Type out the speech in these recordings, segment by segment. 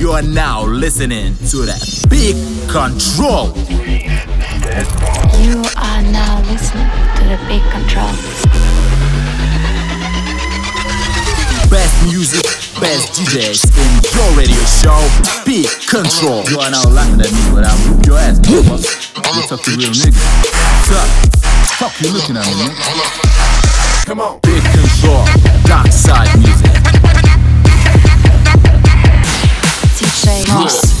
You are now listening to that Peak Control. You are now listening to the Peak Control. Best music, best DJs in your radio show. Peak Control. You are now laughing at me, but I'll whoop your ass, motherfucker. You talk to real nigga. Fuck. Fuck you looking at me, nigga. Come on. Peak Control. Dark side music. DJ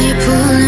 也不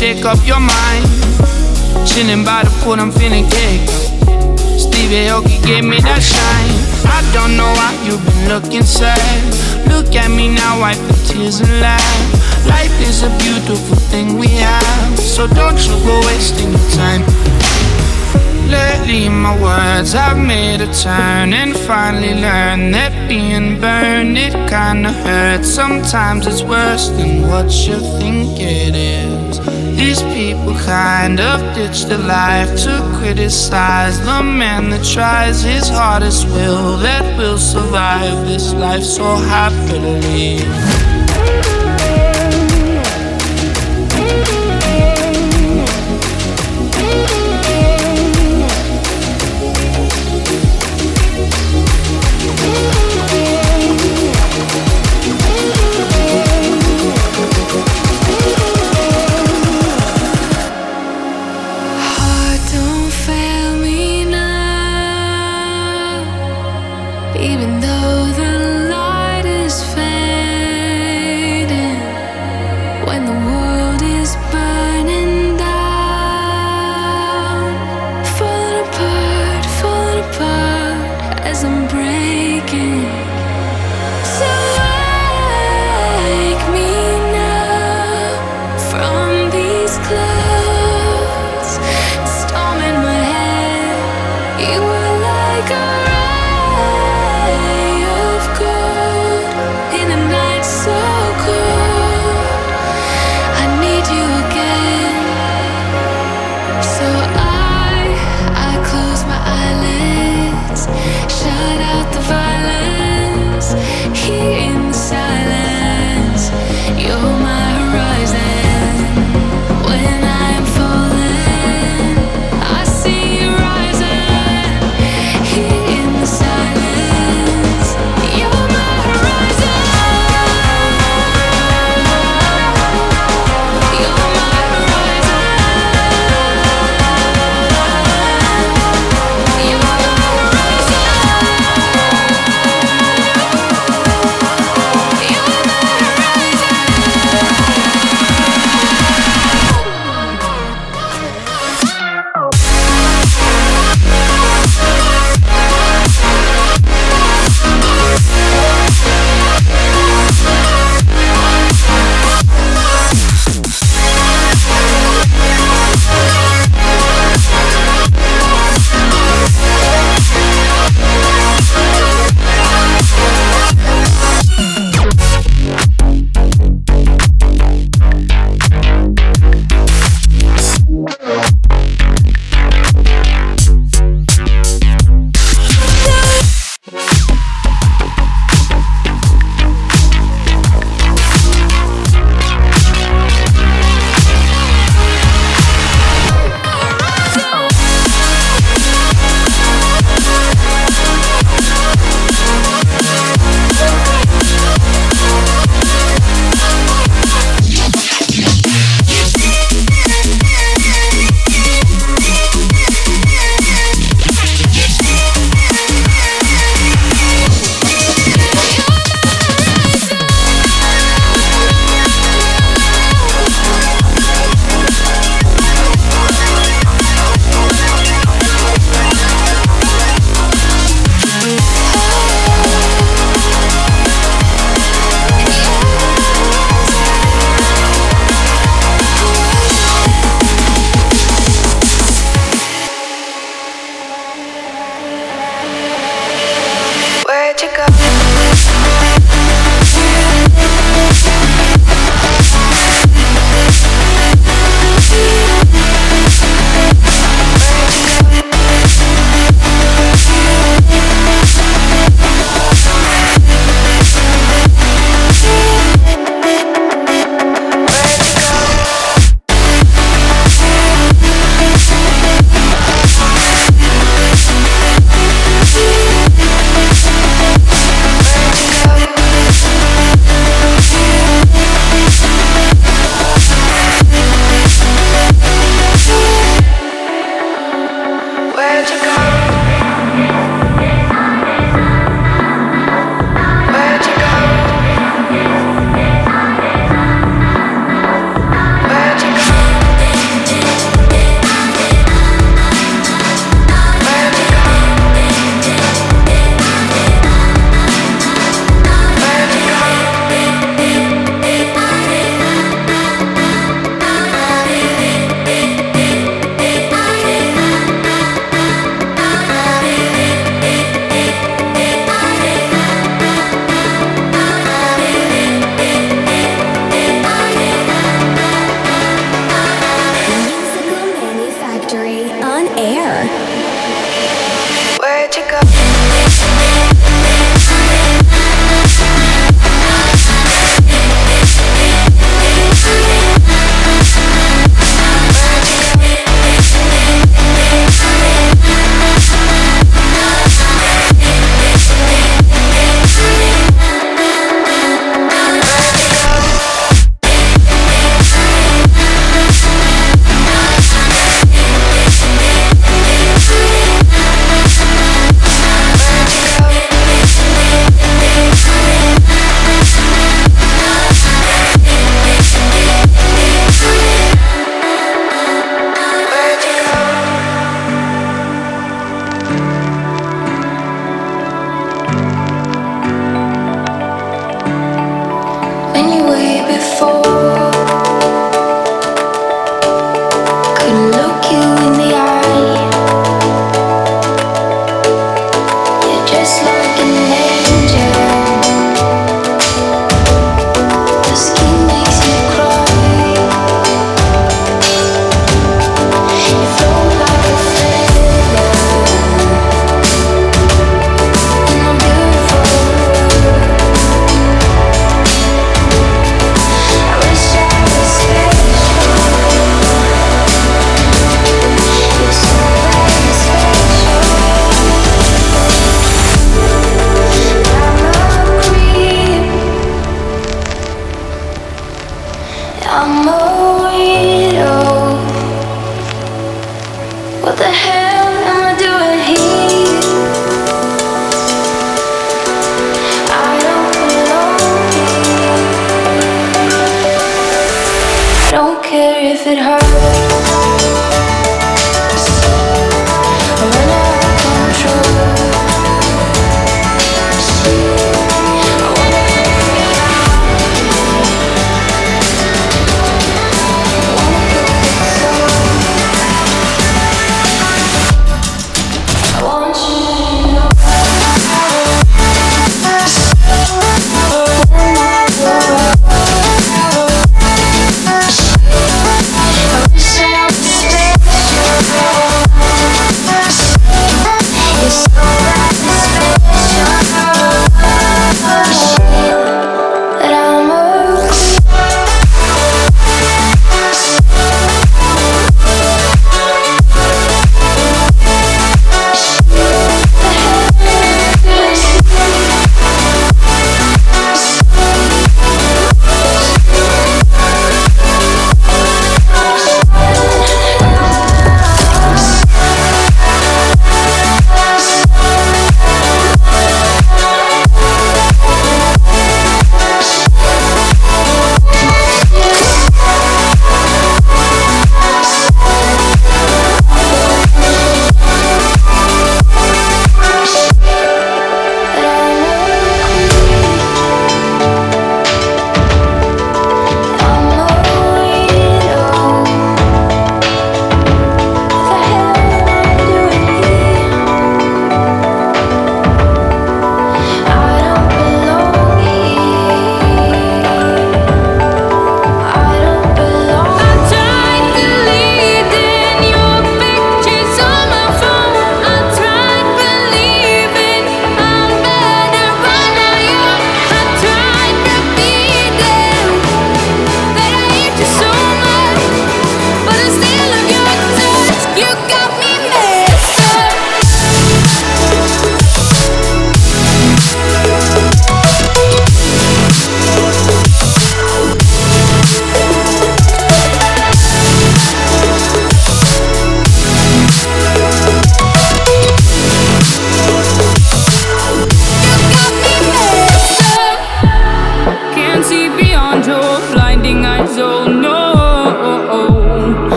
'Cause I'm feeling kick. Stevie Aoki gave me that shine. I don't know why you've been looking sad. Look at me now, wipe the tears and laugh. Life is a beautiful thing we have. So don't you go wasting your time. Me my words, I've made a turn and finally learned that being burned it kinda hurts. Sometimes it's worse than what you think it is. These people kind of ditch the life to criticize the man that tries his hardest will that will survive this life so happily.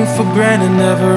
You for granted, never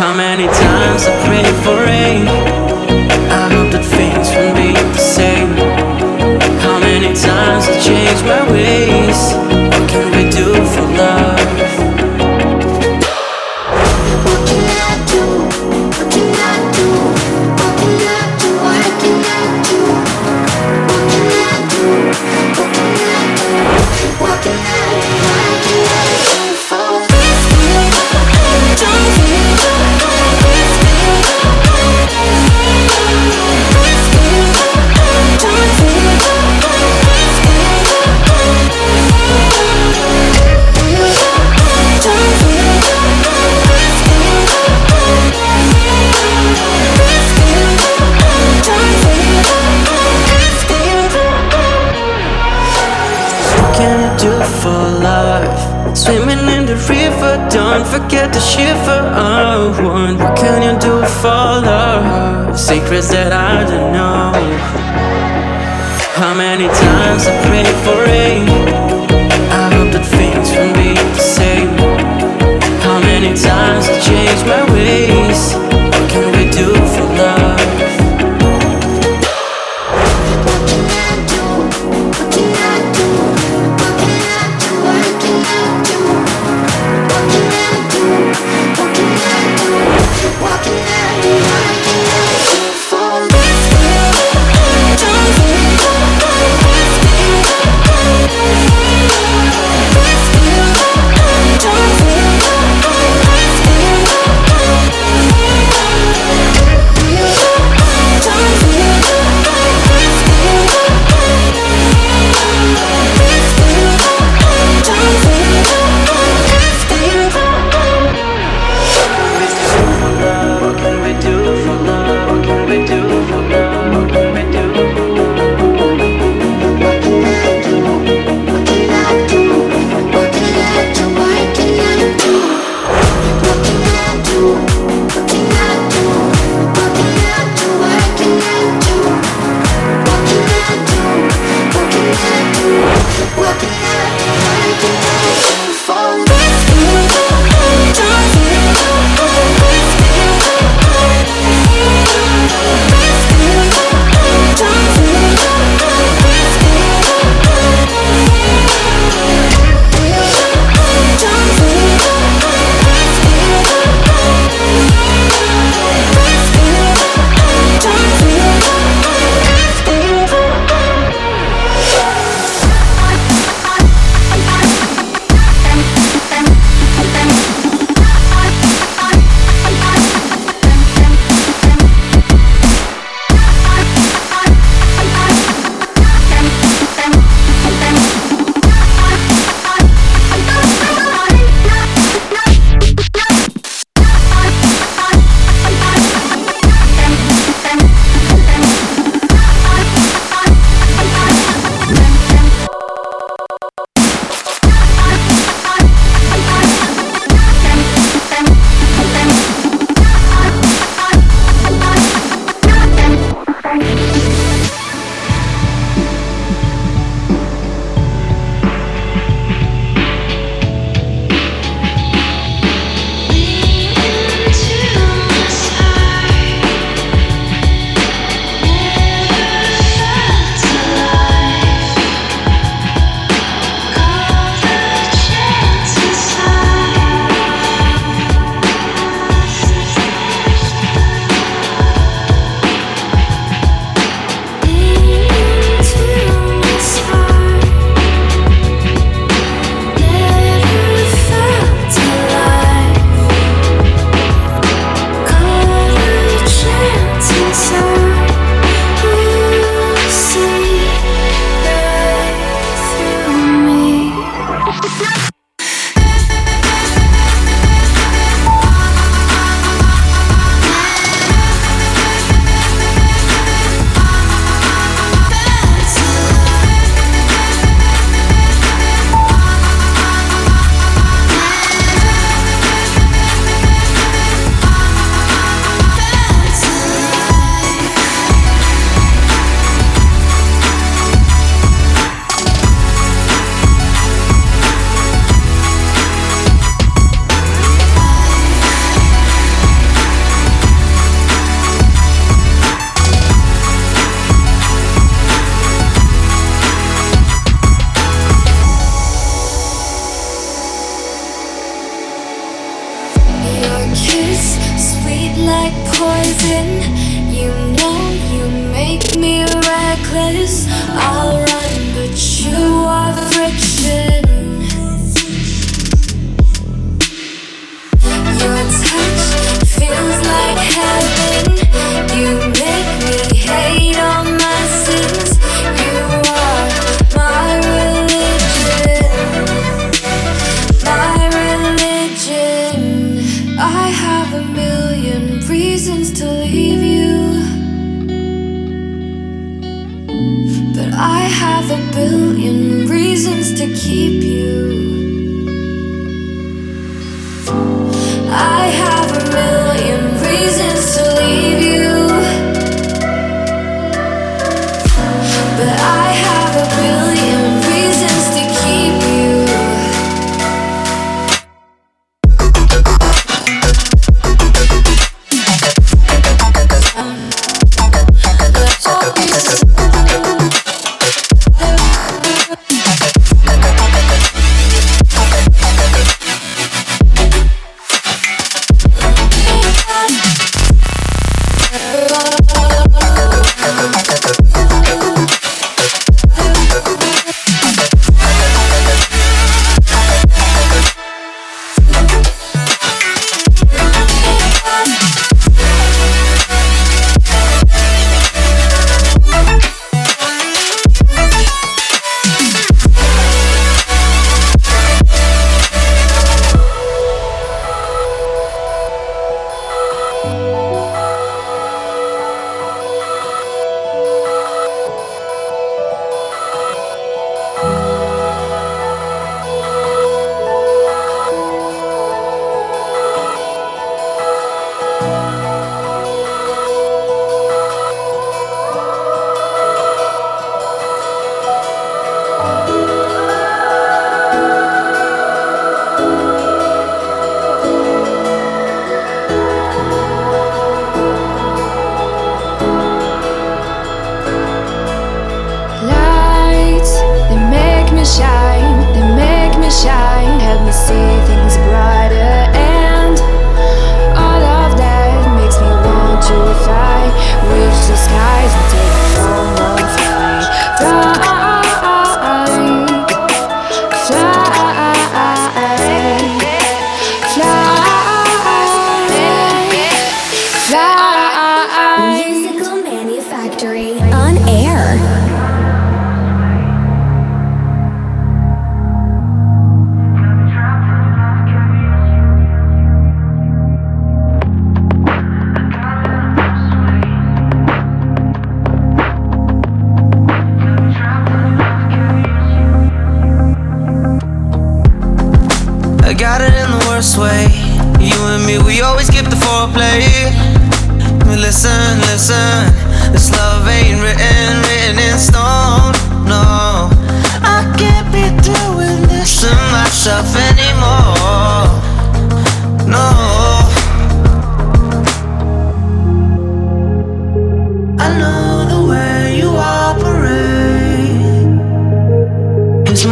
How many times I pray for rain? I hope that things will be the same. How many times I change my ways? is that I don't know. How many times I prayed for rain?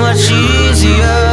Far too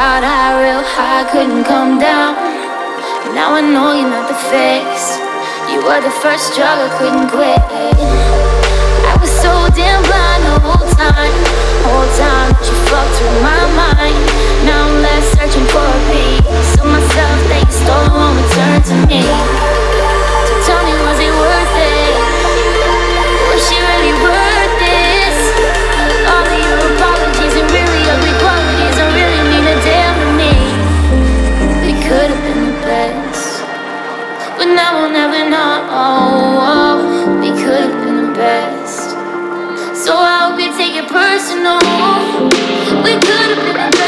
proud, high, real high, couldn't come down. Now I know you're not the face. You were the first drug I couldn't quit. I was so damn blind the whole time, whole time you fucked with my mind. Now I'm left searching for a piece of myself that you stole and returned to me. But now we'll never know. We could have been the best. So I hope you take it personal. We could have been the best.